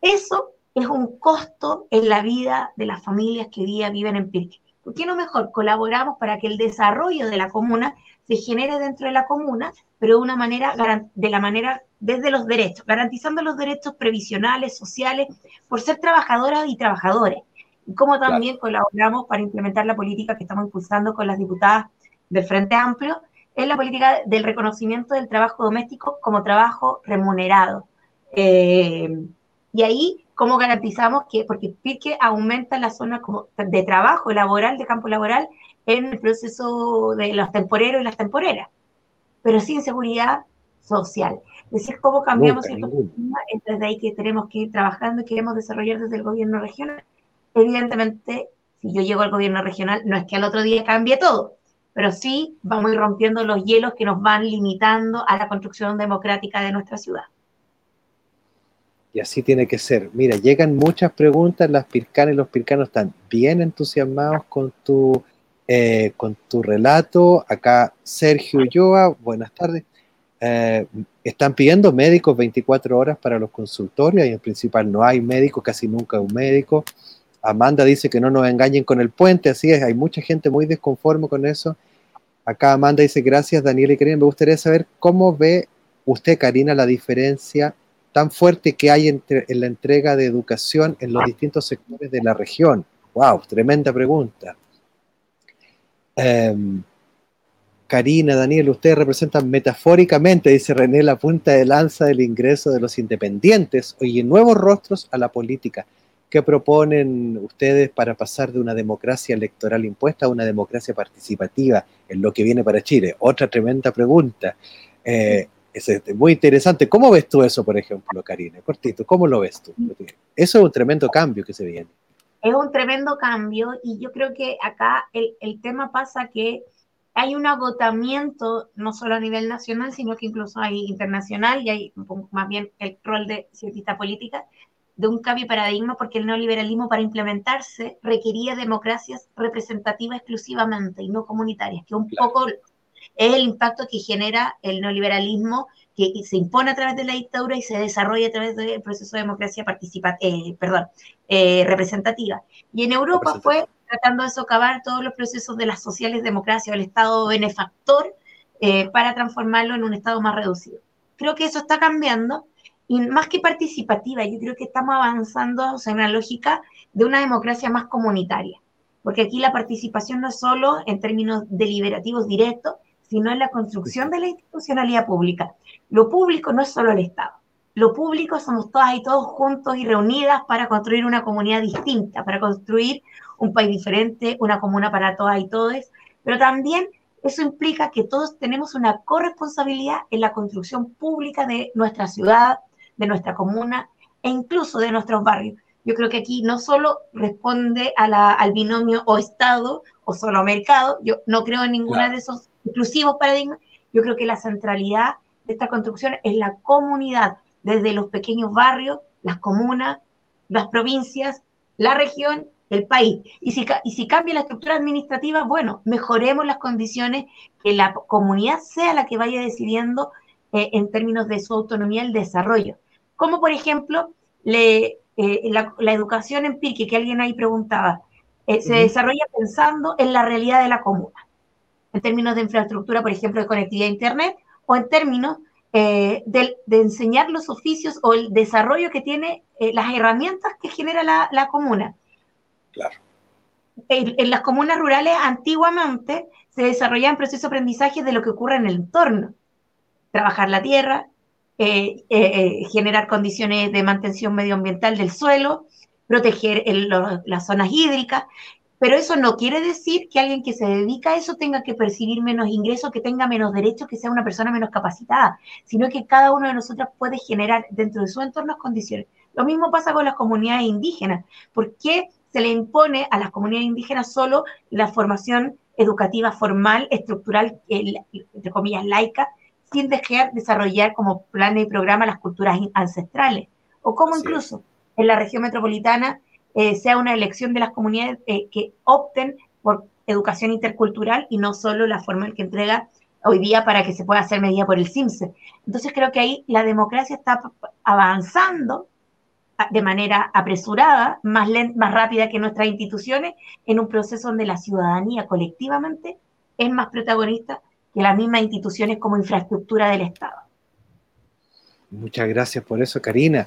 Eso es un costo en la vida de las familias que hoy día viven en Pirque. ¿Por qué no mejor colaboramos para que el desarrollo de la comuna se genere dentro de la comuna, pero de una manera, de la manera desde los derechos, garantizando los derechos previsionales, sociales, por ser trabajadoras y trabajadores? Y cómo también colaboramos para implementar la política que estamos impulsando con las diputadas del Frente Amplio, es la política del reconocimiento del trabajo doméstico como trabajo remunerado. Eh, y ahí, ¿cómo garantizamos que, porque Pirque aumenta la zona de trabajo laboral, de campo laboral, en el proceso de los temporeros y las temporeras, pero sin seguridad social. Es decir, cómo cambiamos esto, es desde ahí que tenemos que ir trabajando y queremos desarrollar desde el gobierno regional Evidentemente, si yo llego al gobierno regional, no es que al otro día cambie todo, pero sí vamos a ir rompiendo los hielos que nos van limitando a la construcción democrática de nuestra ciudad. Y así tiene que ser. Mira, llegan muchas preguntas, las pircanas y los pircanos están bien entusiasmados con tu, eh, con tu relato. Acá Sergio Ulloa, buenas tardes. Eh, están pidiendo médicos 24 horas para los consultorios y en principal no hay médicos, casi nunca un médico. Amanda dice que no nos engañen con el puente, así es, hay mucha gente muy desconforme con eso. Acá Amanda dice, gracias Daniel y Karina, me gustaría saber cómo ve usted, Karina, la diferencia tan fuerte que hay entre, en la entrega de educación en los distintos sectores de la región. ¡Wow! Tremenda pregunta. Em, Karina, Daniel, ustedes representan metafóricamente, dice René, la punta de lanza del ingreso de los independientes y nuevos rostros a la política. ¿Qué proponen ustedes para pasar de una democracia electoral impuesta a una democracia participativa en lo que viene para Chile? Otra tremenda pregunta. Eh, es este, muy interesante. ¿Cómo ves tú eso, por ejemplo, Karina? Cortito, ¿cómo lo ves tú? Eso es un tremendo cambio que se viene. Es un tremendo cambio y yo creo que acá el, el tema pasa que hay un agotamiento, no solo a nivel nacional, sino que incluso hay internacional y hay más bien el rol de cientista política, de un cambio de paradigma porque el neoliberalismo para implementarse requería democracias representativas exclusivamente y no comunitarias, que un poco es el impacto que genera el neoliberalismo que se impone a través de la dictadura y se desarrolla a través del proceso de democracia participativa, eh, perdón, eh, representativa. Y en Europa fue tratando de socavar todos los procesos de las sociales democracias el Estado benefactor eh, para transformarlo en un Estado más reducido. Creo que eso está cambiando y más que participativa, yo creo que estamos avanzando en una lógica de una democracia más comunitaria, porque aquí la participación no es solo en términos deliberativos directos, sino en la construcción de la institucionalidad pública. Lo público no es solo el Estado. Lo público somos todas y todos juntos y reunidas para construir una comunidad distinta, para construir un país diferente, una comuna para todas y todos, pero también eso implica que todos tenemos una corresponsabilidad en la construcción pública de nuestra ciudad, de nuestra comuna e incluso de nuestros barrios. Yo creo que aquí no solo responde al binomio o Estado o solo mercado, yo no creo en ninguna de esos exclusivos paradigmas, yo creo que la centralidad de esta construcción es la comunidad, desde los pequeños barrios, las comunas, las provincias, la región el país. Y si, y si cambia la estructura administrativa, bueno, mejoremos las condiciones, que la comunidad sea la que vaya decidiendo eh, en términos de su autonomía el desarrollo. Como por ejemplo, le, eh, la, educación en Pirque, que alguien ahí preguntaba, eh, se desarrolla pensando en la realidad de la comuna, en términos de infraestructura, por ejemplo, de conectividad a Internet, o en términos de, enseñar los oficios o el desarrollo que tiene las herramientas que genera la, la comuna. Claro. En, las comunas rurales antiguamente se desarrollaban procesos de aprendizaje de lo que ocurre en el entorno. Trabajar la tierra, eh, eh, eh, generar condiciones de mantención medioambiental del suelo, proteger las zonas hídricas, pero eso no quiere decir que alguien que se dedica a eso tenga que percibir menos ingresos, que tenga menos derechos, que sea una persona menos capacitada, sino que cada uno de nosotros puede generar dentro de su entorno condiciones. Lo mismo pasa con las comunidades indígenas. ¿Por qué se le impone a las comunidades indígenas solo la formación educativa formal, estructural, entre comillas, laica, sin dejar desarrollar como plan y programa las culturas ancestrales. O como incluso en la región metropolitana eh, sea una elección de las comunidades eh, que opten por educación intercultural y no solo la forma que entrega hoy día para que se pueda hacer medida por el CIMSE. Entonces creo que ahí la democracia está avanzando de manera apresurada, más, más rápida que nuestras instituciones, en un proceso donde la ciudadanía colectivamente es más protagonista que las mismas instituciones como infraestructura del Estado. Muchas gracias por eso, Karina.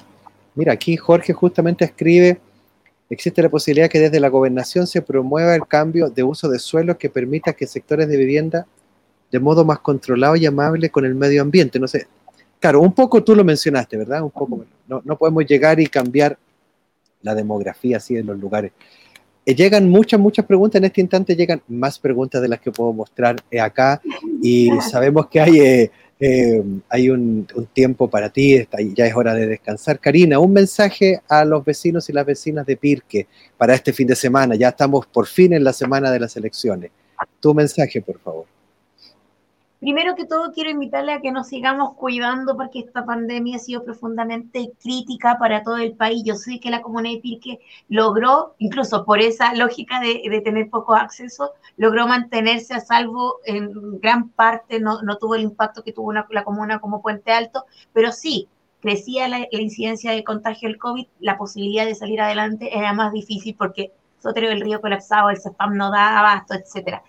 Mira, aquí Jorge justamente escribe, existe la posibilidad que desde la gobernación se promueva el cambio de uso de suelo que permita que sectores de vivienda de modo más controlado y amable con el medio ambiente. No sé, claro, un poco tú lo mencionaste, ¿verdad? Un poco, no, no podemos llegar y cambiar la demografía así en los lugares. Eh, llegan muchas, muchas preguntas. En este instante llegan más preguntas de las que puedo mostrar eh, acá. Y sabemos que hay, eh, eh, hay un, tiempo para ti, ya es hora de descansar. Karina, un mensaje a los vecinos y las vecinas de Pirque para este fin de semana. Ya estamos por fin en la semana de las elecciones. Tu mensaje, por favor. Primero que todo, quiero invitarle a que nos sigamos cuidando porque esta pandemia ha sido profundamente crítica para todo el país. Yo sé que la comunidad de Pirque logró, incluso por esa lógica de, tener poco acceso, logró mantenerse a salvo en gran parte, no, tuvo el impacto que tuvo una, la comuna como Puente Alto, pero sí, crecía la, incidencia de contagio del COVID, la posibilidad de salir adelante era más difícil porque Sotero del Río colapsado, el CEPAM no daba abasto, etcétera.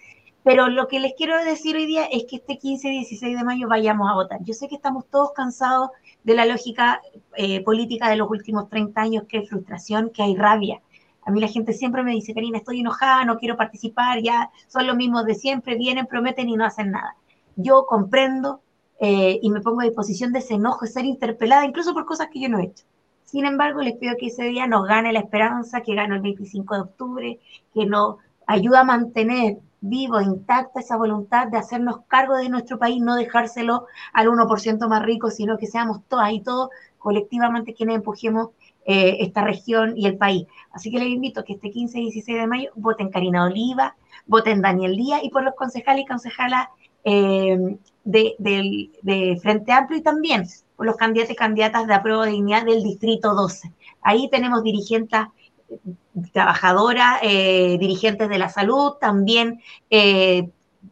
Pero lo que les quiero decir hoy día es que este 15 y 16 de mayo vayamos a votar. Yo sé que estamos todos cansados de la lógica eh, política de los últimos 30 años, que hay frustración, que hay rabia. A mí la gente siempre me dice, Karina, estoy enojada, no quiero participar, ya son los mismos de siempre, vienen, prometen y no hacen nada. Yo comprendo eh, y me pongo a disposición de ese enojo, de ser interpelada, incluso por cosas que yo no he hecho. Sin embargo, les pido que ese día nos gane la esperanza, que gane el 25 de octubre, que nos ayude a mantener vivo, intacta esa voluntad de hacernos cargo de nuestro país, no dejárselo al 1% más rico, sino que seamos todas y todos colectivamente quienes empujemos eh, esta región y el país. Así que les invito a que este 15 y 16 de mayo voten Karina Oliva, voten Daniel Díaz y por los concejales y concejalas eh, de, Frente Amplio y también por los candidatos y candidatas de apruebo de dignidad del Distrito 12. Ahí tenemos dirigentes trabajadoras, eh, dirigentes de la salud, también eh,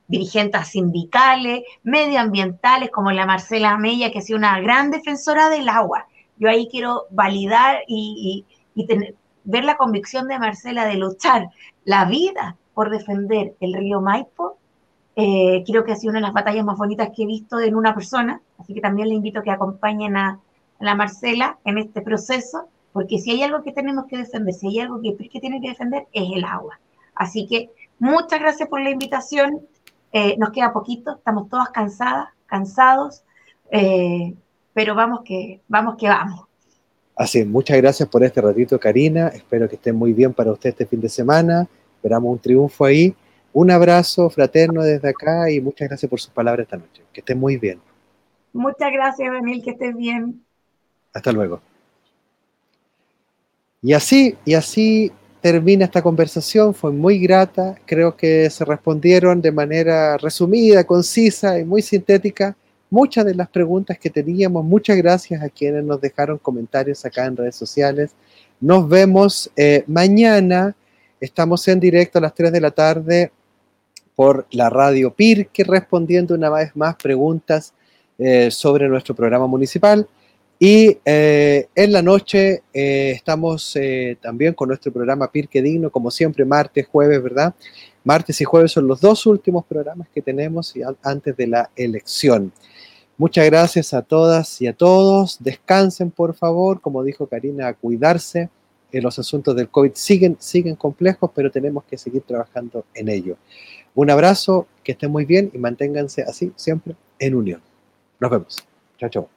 dirigentes sindicales, medioambientales, como la Marcela Mella, que ha sido una gran defensora del agua. Yo ahí quiero validar y, tener, ver la convicción de Marcela de luchar la vida por defender el río Maipo. Eh, creo que ha sido una de las batallas más bonitas que he visto en una persona, así que también le invito a que acompañen a la Marcela en este proceso porque si hay algo que tenemos que defender, si hay algo que que tiene que defender, es el agua. Así que muchas gracias por la invitación. Eh, nos queda poquito, estamos todas cansadas, cansados, eh, pero vamos que, vamos que vamos. Así, muchas gracias por este ratito, Karina. Espero que esté muy bien para usted este fin de semana. Esperamos un triunfo ahí. Un abrazo fraterno desde acá y muchas gracias por sus palabras esta noche. Que esté muy bien. Muchas gracias, Daniel, que estés bien. Hasta luego. Y así, y así termina esta conversación, fue muy grata, creo que se respondieron de manera resumida, concisa y muy sintética muchas de las preguntas que teníamos. Muchas gracias a quienes nos dejaron comentarios acá en redes sociales. Nos vemos eh, mañana, estamos en directo a las 3 de la tarde por la radio Pirque, respondiendo una vez más preguntas eh, sobre nuestro programa municipal. Y eh, en la noche eh, estamos eh, también con nuestro programa Pirque Digno, como siempre, martes, jueves, ¿verdad? Martes y jueves son los dos últimos programas que tenemos antes de la elección. Muchas gracias a todas y a todos. Descansen, por favor. Como dijo Karina, a cuidarse. los asuntos del COVID siguen, siguen complejos, pero tenemos que seguir trabajando en ello. Un abrazo, que estén muy bien y manténganse así siempre en unión. Nos vemos. Chao, chao.